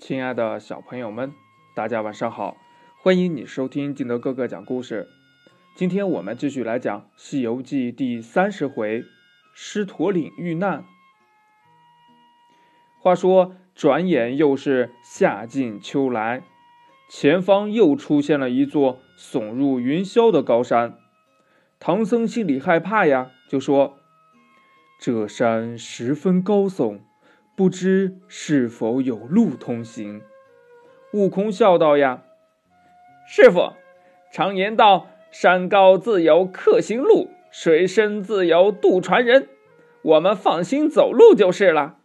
亲爱的小朋友们，大家晚上好！欢迎你收听金德哥哥讲故事。今天我们继续来讲《西游记》第三十回“狮驼岭遇难”。话说，转眼又是夏尽秋来，前方又出现了一座耸入云霄的高山。唐僧心里害怕呀，就说：“这山十分高耸。”不知是否有路通行？悟空笑道：“呀，师傅，常言道，山高自有客行路，水深自有渡船人。我们放心走路就是了。”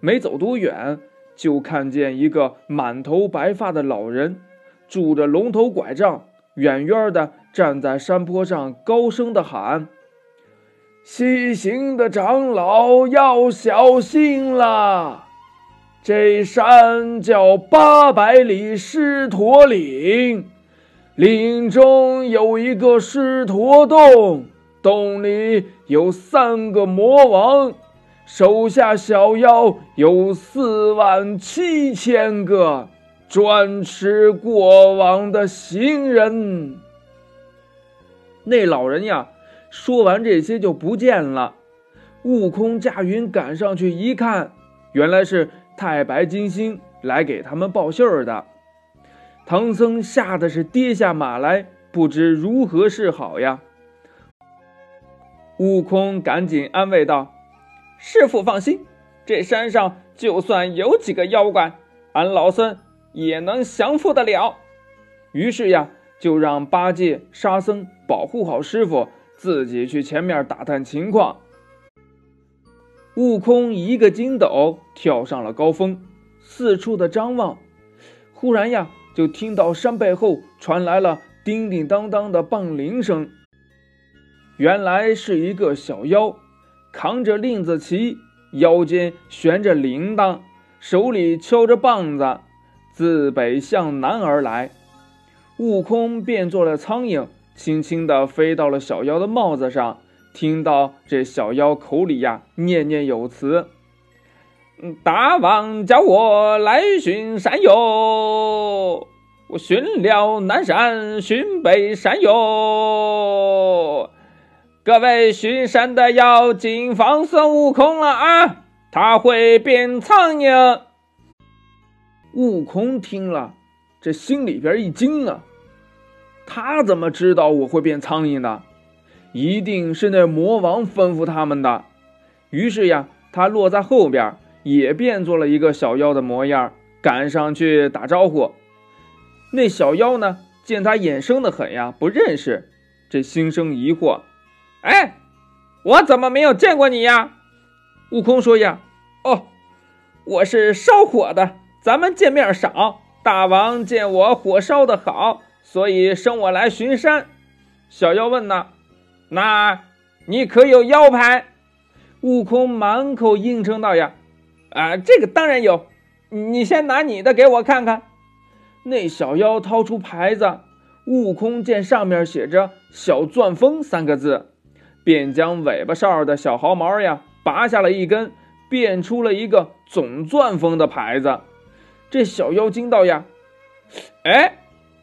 没走多远，就看见一个满头白发的老人，拄着龙头拐杖，远远的站在山坡上，高声的喊。西行的长老要小心啦！这山叫八百里狮驼岭，岭中有一个狮驼洞，洞里有三个魔王，手下小妖有四万七千个，专吃过往的行人。那老人呀。说完这些就不见了。悟空驾云赶上去一看，原来是太白金星来给他们报信儿的。唐僧吓得是跌下马来，不知如何是好呀。悟空赶紧安慰道：“师傅放心，这山上就算有几个妖怪，俺老孙也能降服得了。”于是呀，就让八戒、沙僧保护好师傅。自己去前面打探情况。悟空一个筋斗跳上了高峰，四处的张望。忽然呀，就听到山背后传来了叮叮当当的棒铃声。原来是一个小妖，扛着令子旗，腰间悬着铃铛，手里敲着棒子，自北向南而来。悟空变作了苍蝇。轻轻地飞到了小妖的帽子上，听到这小妖口里呀念念有词：“大王叫我来巡山哟，我巡了南山，巡北山哟。各位巡山的要谨防孙悟空了啊，他会变苍蝇。”悟空听了，这心里边一惊啊。他怎么知道我会变苍蝇的？一定是那魔王吩咐他们的。于是呀，他落在后边，也变做了一个小妖的模样，赶上去打招呼。那小妖呢，见他眼生的很呀，不认识，这心生疑惑。哎，我怎么没有见过你呀？悟空说呀：“哦，我是烧火的，咱们见面少。大王见我火烧的好。”所以生我来巡山，小妖问呢，那你可有腰牌？悟空满口应承道呀，啊，这个当然有，你先拿你的给我看看。那小妖掏出牌子，悟空见上面写着“小钻风”三个字，便将尾巴哨的小毫毛呀拔下了一根，变出了一个总钻风的牌子。这小妖惊道呀，哎。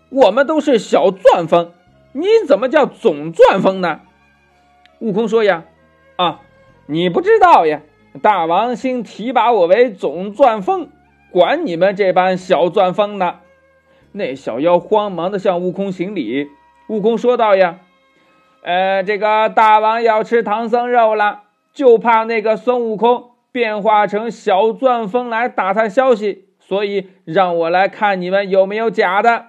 我们都是小钻风，你怎么叫总钻风呢？悟空说呀：“啊，你不知道呀，大王新提拔我为总钻风，管你们这般小钻风呢。”那小妖慌忙的向悟空行礼。悟空说道呀：“呃，这个大王要吃唐僧肉了，就怕那个孙悟空变化成小钻风来打探消息，所以让我来看你们有没有假的。”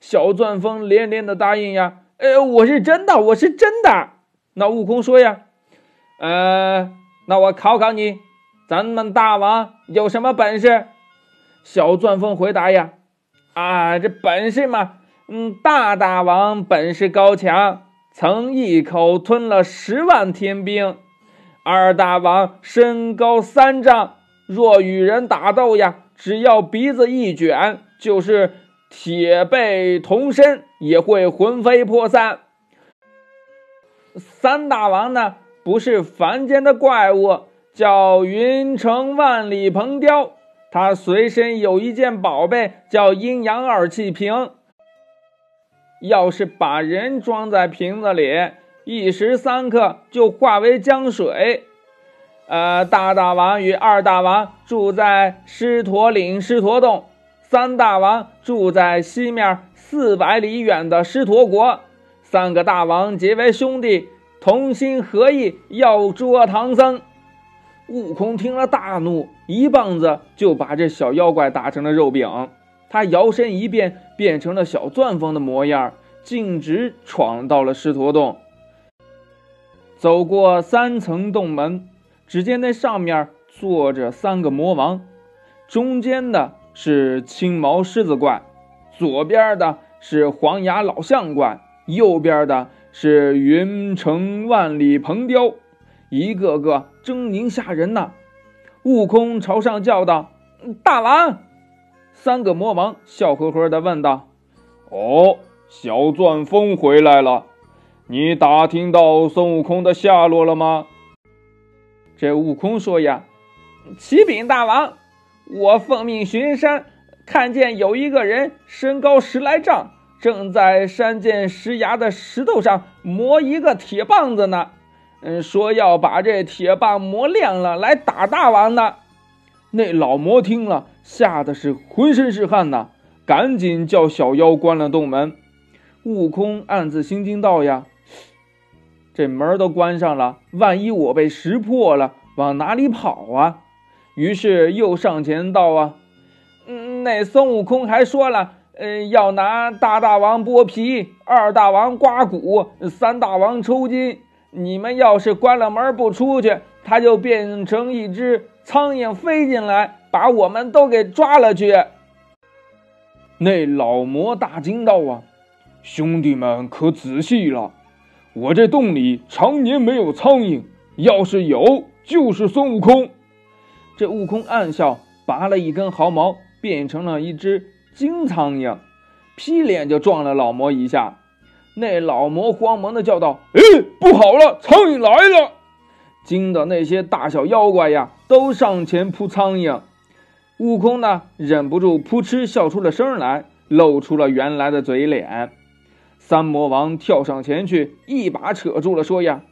小钻风连连的答应呀，呃，我是真的，我是真的。那悟空说呀，呃，那我考考你，咱们大王有什么本事？小钻风回答呀，啊，这本事嘛，嗯，大大王本事高强，曾一口吞了十万天兵。二大王身高三丈，若与人打斗呀，只要鼻子一卷，就是。铁背铜身也会魂飞魄散。三大王呢，不是凡间的怪物，叫云城万里鹏雕，他随身有一件宝贝，叫阴阳二气瓶。要是把人装在瓶子里，一时三刻就化为江水。呃，大大王与二大王住在狮驼岭狮驼洞，三大王住在西面四百里远的狮驼国。三个大王结为兄弟，同心合意要捉唐僧。悟空听了大怒，一棒子就把这小妖怪打成了肉饼。他摇身一变，变成了小钻风的模样，径直闯到了狮驼洞。走过三层洞门。只见那上面坐着三个魔王，中间的是青毛狮子怪，左边的是黄牙老象怪，右边的是云城万里鹏雕，一个个狰狞吓人呐！悟空朝上叫道：“大王！”三个魔王笑呵呵地问道：“哦，小钻风回来了，你打听到孙悟空的下落了吗？”这悟空说呀：“启禀大王，我奉命巡山，看见有一个人身高十来丈，正在山涧石崖的石头上磨一个铁棒子呢。嗯，说要把这铁棒磨亮了来打大王呢。”那老魔听了，吓得是浑身是汗呐，赶紧叫小妖关了洞门。悟空暗自心惊道：“呀。”这门都关上了，万一我被识破了，往哪里跑啊？于是又上前道：“啊，嗯，那孙悟空还说了，嗯，要拿大大王剥皮，二大王刮骨，三大王抽筋。你们要是关了门不出去，他就变成一只苍蝇飞进来，把我们都给抓了去。”那老魔大惊道：“啊，兄弟们可仔细了。”我这洞里常年没有苍蝇，要是有，就是孙悟空。这悟空暗笑，拔了一根毫毛，变成了一只金苍蝇，劈脸就撞了老魔一下。那老魔慌忙的叫道：“哎，不好了，苍蝇来了！”惊的那些大小妖怪呀，都上前扑苍蝇。悟空呢，忍不住扑哧笑出了声来，露出了原来的嘴脸。三魔王跳上前去，一把扯住了，说：“呀，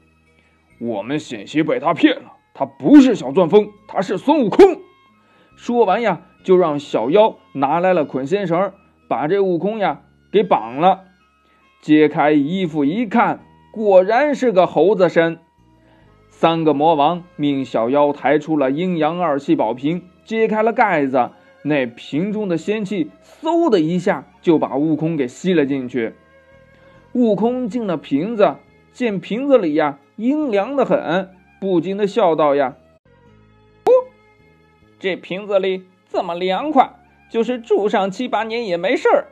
我们险些被他骗了。他不是小钻风，他是孙悟空。”说完呀，就让小妖拿来了捆仙绳，把这悟空呀给绑了。揭开衣服一看，果然是个猴子身。三个魔王命小妖抬出了阴阳二气宝瓶，揭开了盖子，那瓶中的仙气嗖的一下就把悟空给吸了进去。悟空进了瓶子，见瓶子里呀阴凉的很，不禁的笑道：“呀，哦，这瓶子里这么凉快，就是住上七八年也没事儿。”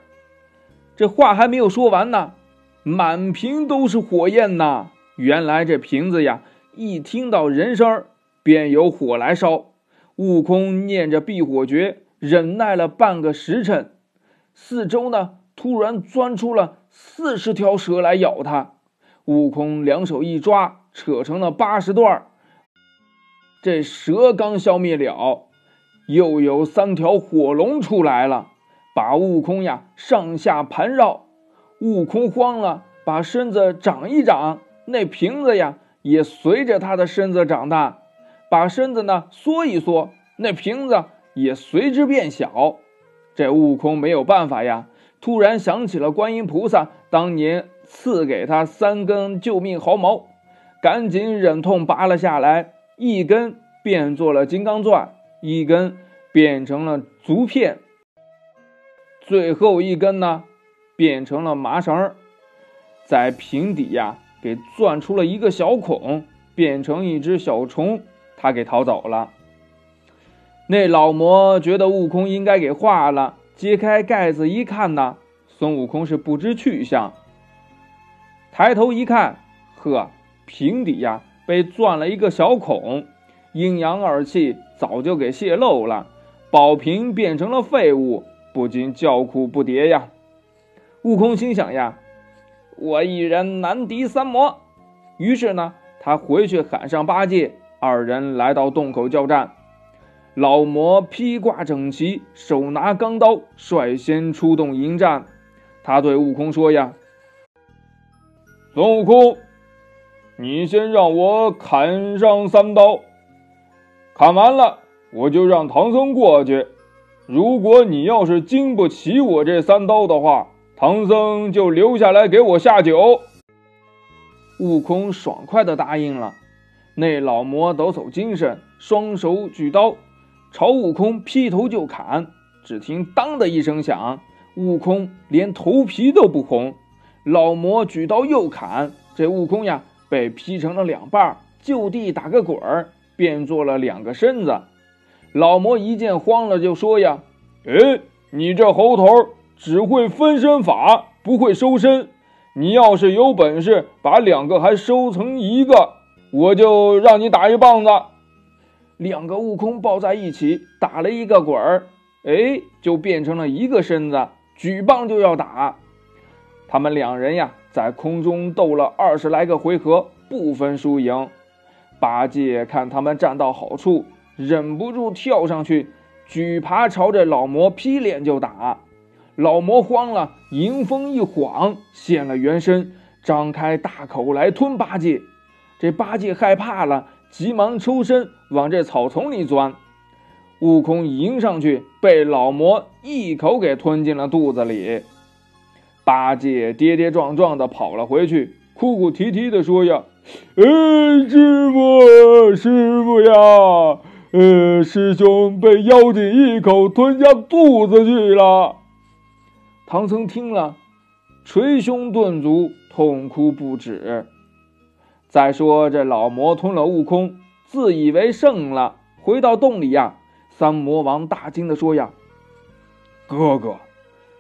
这话还没有说完呢，满瓶都是火焰呐！原来这瓶子呀，一听到人声便有火来烧。悟空念着避火诀，忍耐了半个时辰，四周呢突然钻出了。四十条蛇来咬他，悟空两手一抓，扯成了八十段。这蛇刚消灭了，又有三条火龙出来了，把悟空呀上下盘绕。悟空慌了，把身子长一长，那瓶子呀也随着他的身子长大；把身子呢缩一缩，那瓶子也随之变小。这悟空没有办法呀。突然想起了观音菩萨当年赐给他三根救命毫毛，赶紧忍痛拔了下来，一根变做了金刚钻，一根变成了竹片，最后一根呢变成了麻绳，在瓶底呀给钻出了一个小孔，变成一只小虫，他给逃走了。那老魔觉得悟空应该给化了。揭开盖子一看呢，孙悟空是不知去向。抬头一看，呵，瓶底呀被钻了一个小孔，阴阳二气早就给泄露了，宝瓶变成了废物，不禁叫苦不迭呀。悟空心想呀，我一人难敌三魔，于是呢，他回去喊上八戒，二人来到洞口交战。老魔披挂整齐，手拿钢刀，率先出动迎战。他对悟空说：“呀，孙悟空，你先让我砍上三刀，砍完了我就让唐僧过去。如果你要是经不起我这三刀的话，唐僧就留下来给我下酒。”悟空爽快地答应了。那老魔抖擞精神，双手举刀。朝悟空劈头就砍，只听“当”的一声响，悟空连头皮都不红。老魔举刀又砍，这悟空呀被劈成了两半，就地打个滚儿，变做了两个身子。老魔一见慌了，就说：“呀，哎，你这猴头只会分身法，不会收身。你要是有本事把两个还收成一个，我就让你打一棒子。”两个悟空抱在一起打了一个滚儿，哎，就变成了一个身子，举棒就要打。他们两人呀，在空中斗了二十来个回合，不分输赢。八戒看他们站到好处，忍不住跳上去，举耙朝着老魔劈脸就打。老魔慌了，迎风一晃，现了原身，张开大口来吞八戒。这八戒害怕了。急忙抽身往这草丛里钻，悟空迎上去，被老魔一口给吞进了肚子里。八戒跌跌撞撞的跑了回去，哭哭啼啼的说：“呀，哎，师傅，师傅呀，呃，师兄被妖精一口吞下肚子去了。”唐僧听了，捶胸顿足，痛哭不止。再说这老魔吞了悟空，自以为胜了，回到洞里呀。三魔王大惊的说：“呀，哥哥，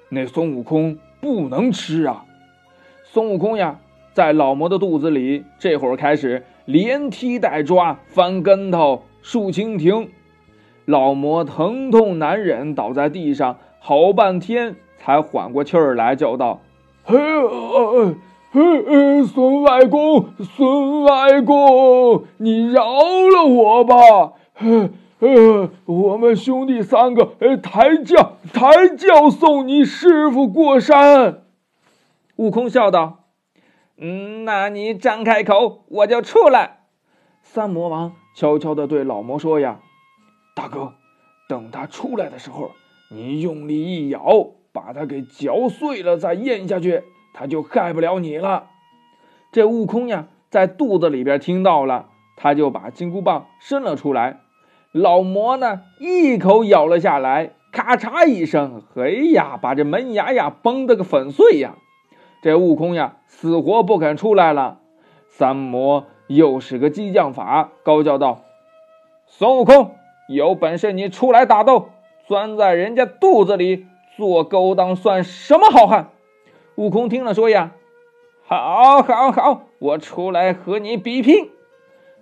那孙悟空不能吃啊！”孙悟空呀，在老魔的肚子里，这会儿开始连踢带抓，翻跟头，竖蜻蜓。老魔疼痛难忍，倒在地上，好半天才缓过气儿来，叫道：“嘿！”孙外公，孙外公，你饶了我吧！呃我们兄弟三个抬轿抬轿送你师傅过山。悟空笑道：“嗯，那你张开口，我就出来。”三魔王悄悄地对老魔说：“呀，大哥，等他出来的时候，你用力一咬，把他给嚼碎了，再咽下去。”他就害不了你了。这悟空呀，在肚子里边听到了，他就把金箍棒伸了出来。老魔呢，一口咬了下来，咔嚓一声，嘿呀，把这门牙呀崩得个粉碎呀！这悟空呀，死活不肯出来了。三魔又是个激将法，高叫道：“孙悟空，有本事你出来打斗，钻在人家肚子里做勾当，算什么好汉？”悟空听了说：“呀，好，好，好，我出来和你比拼。”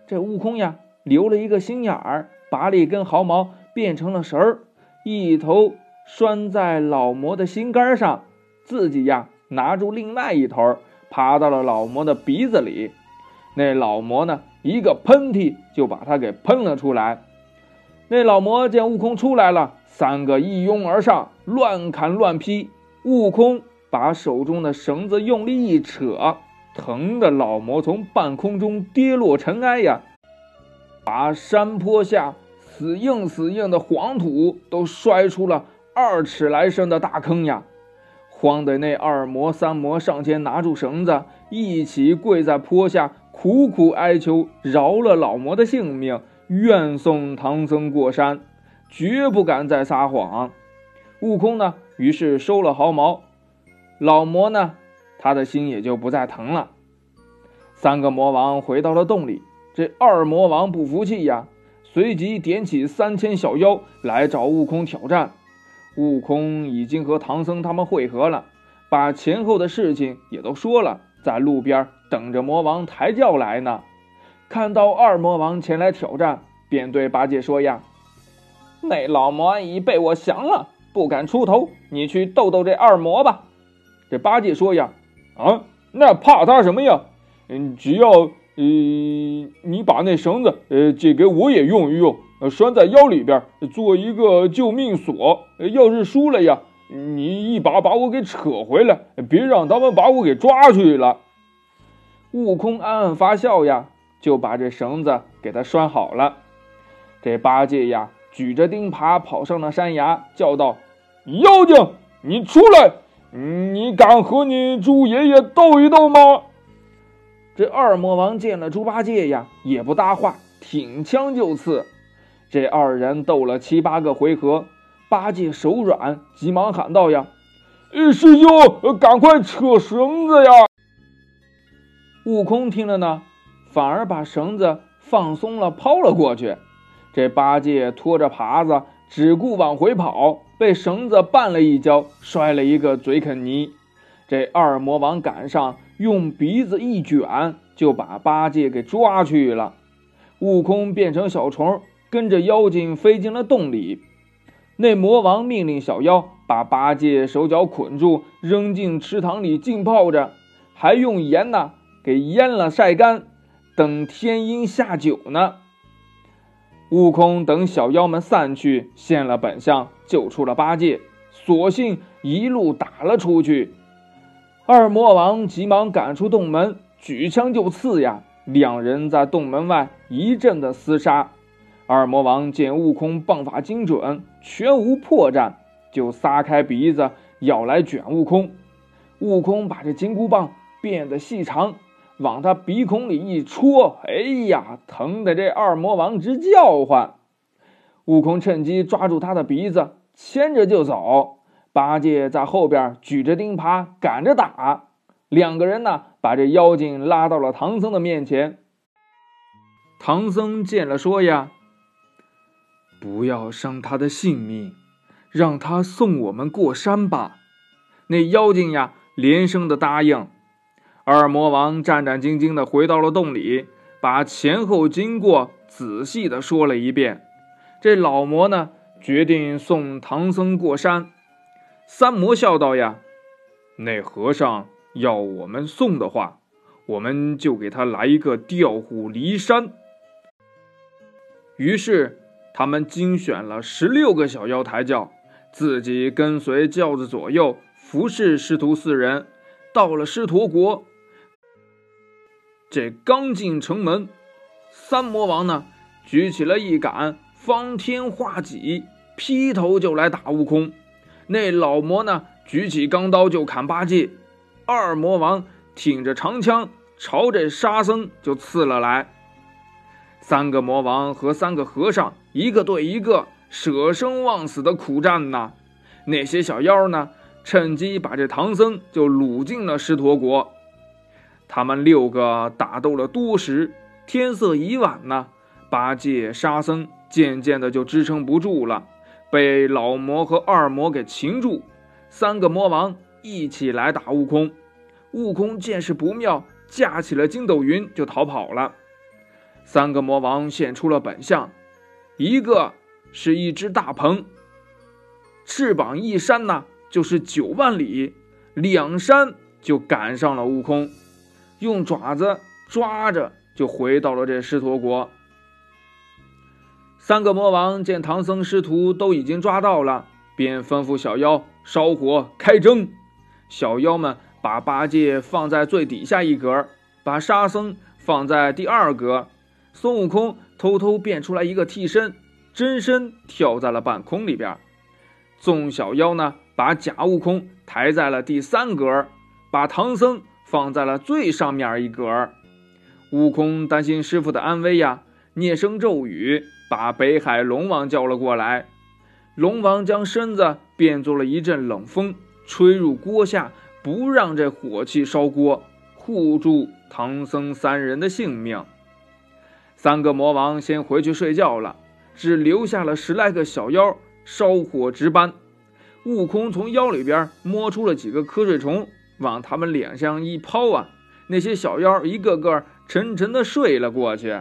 这悟空呀，留了一个心眼儿，拔了一根毫毛，变成了绳儿，一头拴在老魔的心肝上，自己呀拿住另外一头，爬到了老魔的鼻子里。那老魔呢，一个喷嚏就把他给喷了出来。那老魔见悟空出来了，三个一拥而上，乱砍乱劈。悟空。把手中的绳子用力一扯，疼的老魔从半空中跌落尘埃呀！把山坡下死硬死硬的黄土都摔出了二尺来深的大坑呀！慌得那二魔三魔上前拿住绳子，一起跪在坡下，苦苦哀求饶了老魔的性命，愿送唐僧过山，绝不敢再撒谎。悟空呢，于是收了毫毛。老魔呢，他的心也就不再疼了。三个魔王回到了洞里，这二魔王不服气呀，随即点起三千小妖来找悟空挑战。悟空已经和唐僧他们会合了，把前后的事情也都说了，在路边等着魔王抬轿来呢。看到二魔王前来挑战，便对八戒说：“呀，那老魔已被我降了，不敢出头，你去斗斗这二魔吧。”这八戒说：“呀，啊，那怕他什么呀？嗯，只要，呃，你把那绳子，呃，借给我也用一用，拴在腰里边，做一个救命锁。要是输了呀，你一把把我给扯回来，别让他们把我给抓去了。悟空暗暗发笑呀，就把这绳子给他拴好了。这八戒呀，举着钉耙跑上了山崖，叫道：“妖精，你出来！你敢和你猪爷爷斗一斗吗？”这二魔王见了猪八戒呀，也不搭话，挺枪就刺。这二人斗了七八个回合，八戒手软，急忙喊道：“呀，师兄，赶快扯绳子呀！”悟空听了呢，反而把绳子放松了，抛了过去。这八戒拖着耙子，只顾往回跑，被绳子绊了一跤，摔了一个嘴啃泥。这二魔王赶上。用鼻子一卷，就把八戒给抓去了。悟空变成小虫，跟着妖精飞进了洞里。那魔王命令小妖把八戒手脚捆住，扔进池塘里浸泡着，还用盐呢给腌了晒干，等天阴下酒呢。悟空等小妖们散去，现了本相，救出了八戒，索性一路打了出去。二魔王急忙赶出洞门，举枪就刺呀！两人在洞门外一阵的厮杀。二魔王见悟空棒法精准，全无破绽，就撒开鼻子要来卷悟空。悟空把这金箍棒变得细长，往他鼻孔里一戳，哎呀，疼的这二魔王直叫唤。悟空趁机抓住他的鼻子，牵着就走。八戒在后边举着钉耙赶着打，两个人呢把这妖精拉到了唐僧的面前。唐僧见了说呀：“不要伤他的性命，让他送我们过山吧。”那妖精呀连声的答应。二魔王战战兢兢的回到了洞里，把前后经过仔细的说了一遍。这老魔呢决定送唐僧过山。三魔笑道：“呀，那和尚要我们送的话，我们就给他来一个调虎离山。”于是他们精选了十六个小妖抬轿，自己跟随轿子左右，服侍师徒四人。到了狮驼国，这刚进城门，三魔王呢举起了一杆方天画戟，劈头就来打悟空。那老魔呢，举起钢刀就砍八戒；二魔王挺着长枪朝着沙僧就刺了来。三个魔王和三个和尚一个对一个，舍生忘死的苦战呐。那些小妖呢，趁机把这唐僧就掳进了狮驼国。他们六个打斗了多时，天色已晚呢，八戒、沙僧渐渐的就支撑不住了。被老魔和二魔给擒住，三个魔王一起来打悟空。悟空见势不妙，架起了筋斗云就逃跑了。三个魔王现出了本相，一个是一只大鹏，翅膀一扇呢就是九万里，两扇就赶上了悟空，用爪子抓着就回到了这狮驼国。三个魔王见唐僧师徒都已经抓到了，便吩咐小妖烧火开蒸。小妖们把八戒放在最底下一格，把沙僧放在第二格。孙悟空偷偷变出来一个替身，真身跳在了半空里边。众小妖呢，把假悟空抬在了第三格，把唐僧放在了最上面一格。悟空担心师傅的安危呀，念声咒语。把北海龙王叫了过来，龙王将身子变作了一阵冷风，吹入锅下，不让这火气烧锅，护住唐僧三人的性命。三个魔王先回去睡觉了，只留下了十来个小妖烧火值班。悟空从腰里边摸出了几个瞌睡虫，往他们脸上一抛啊，那些小妖一个个沉沉的睡了过去。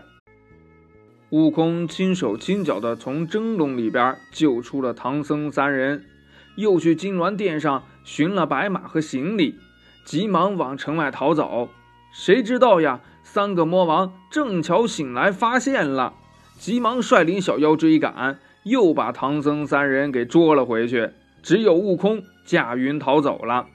悟空轻手轻脚地从蒸笼里边救出了唐僧三人，又去金銮殿上寻了白马和行李，急忙往城外逃走。谁知道呀？三个魔王正巧醒来，发现了，急忙率领小妖追赶，又把唐僧三人给捉了回去。只有悟空驾云逃走了。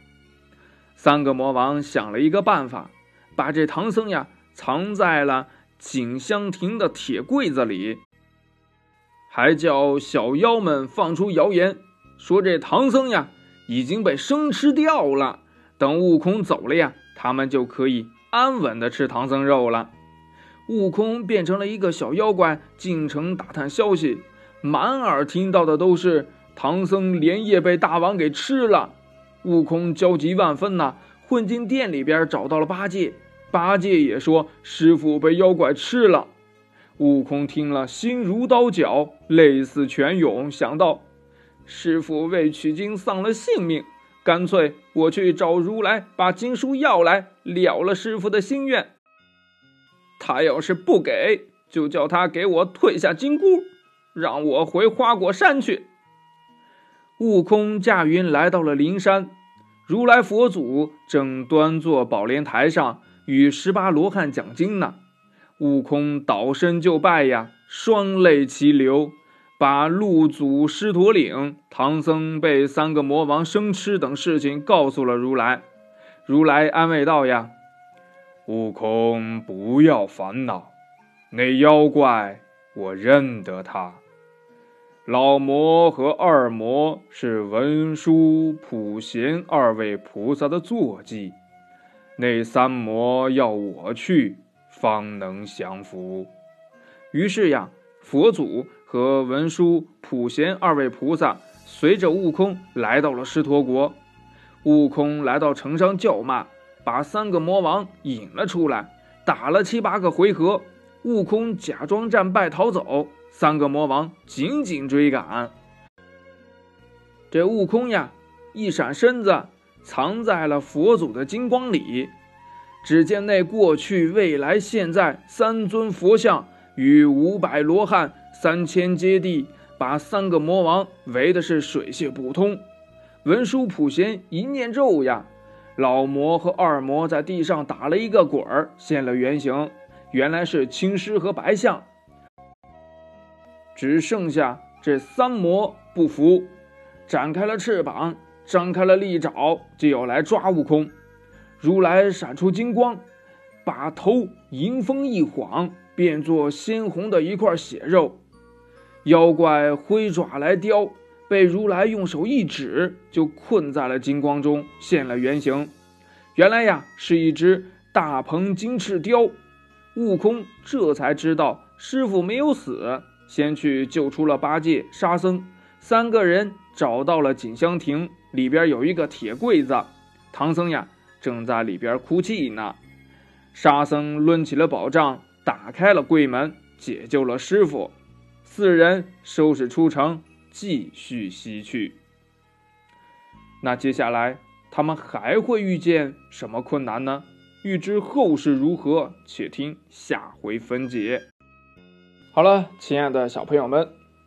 三个魔王想了一个办法，把这唐僧呀藏在了锦香亭的铁柜子里，还叫小妖们放出谣言，说这唐僧呀已经被生吃掉了。等悟空走了呀，他们就可以安稳的吃唐僧肉了。悟空变成了一个小妖怪，进城打探消息，满耳听到的都是唐僧连夜被大王给吃了。悟空焦急万分呐，混进店里边找到了八戒，八戒也说师傅被妖怪吃了。悟空听了，心如刀绞，泪似泉涌，想到师傅为取经丧了性命。干脆我去找如来，把经书要来，了了师傅的心愿。他要是不给，就叫他给我退下金箍，让我回花果山去。悟空驾云来到了灵山，如来佛祖正端坐宝莲台上与十八罗汉讲经呢。悟空倒身就拜呀，双泪齐流。把路祖狮驼岭、唐僧被三个魔王生吃等事情告诉了如来。如来安慰道：“呀，悟空不要烦恼，那妖怪我认得他。老魔和二魔是文殊、普贤二位菩萨的坐骑，那三魔要我去方能降服。”于是呀，佛祖。和文殊、普贤二位菩萨随着悟空来到了狮驼国。悟空来到城上叫骂，把三个魔王引了出来，打了七八个回合。悟空假装战败逃走，三个魔王紧紧追赶。这悟空呀，一闪身子，藏在了佛祖的金光里。只见那过去、未来、现在三尊佛像与五百罗汉。三千揭谛，把三个魔王围的是水泄不通。文殊普贤一念咒呀，老魔和二魔在地上打了一个滚儿，现了原形，原来是青狮和白象。只剩下这三魔不服，展开了翅膀，张开了利爪，就要来抓悟空。如来闪出金光，把头迎风一晃，变作鲜红的一块血肉。妖怪挥爪来叼，被如来用手一指，就困在了金光中，现了原形。原来呀，是一只大鹏金翅雕。悟空这才知道师傅没有死，先去救出了八戒、沙僧三个人，找到了锦香亭里边有一个铁柜子，唐僧呀正在里边哭泣呢。沙僧抡起了宝杖，打开了柜门，解救了师傅。四人收拾出城，继续西去。那接下来他们还会遇见什么困难呢？欲知后事如何，且听下回分解。好了，亲爱的小朋友们，